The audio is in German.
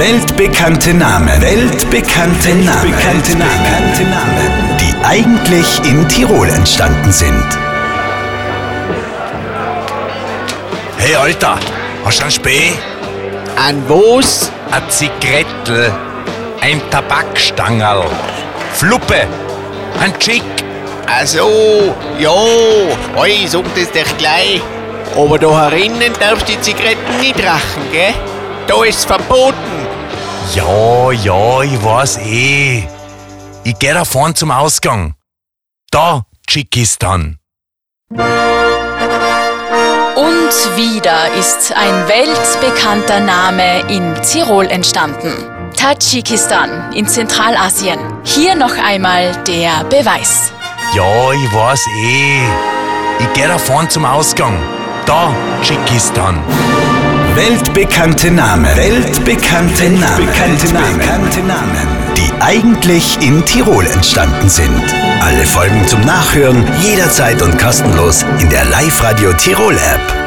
Weltbekannte Namen. Weltbekannte Namen. Weltbekannte Namen. Die eigentlich in Tirol entstanden sind. Hey Alter, hast du einen Spee? An was? Ein Zigarettel, ein Tabakstangerl, Fluppe, ein Chick. Also, ja, ich sag das doch gleich. Aber da herinnen darfst du die Zigaretten nicht rachen, gell? Da ist's verboten. Ja, ja, ich weiß eh. Ich geh da vorn zum Ausgang. Da, Tschikistan. Und wieder ist ein weltbekannter Name in Tirol entstanden. Tadschikistan in Zentralasien. Hier noch einmal der Beweis. Ja, ich weiß eh. Ich geh da vorn zum Ausgang. Da, Tschikistan. Weltbekannte Namen. Weltbekannte Namen. Weltbekannte Namen. Die eigentlich in Tirol entstanden sind. Alle Folgen zum Nachhören jederzeit und kostenlos in der Live-Radio Tirol App.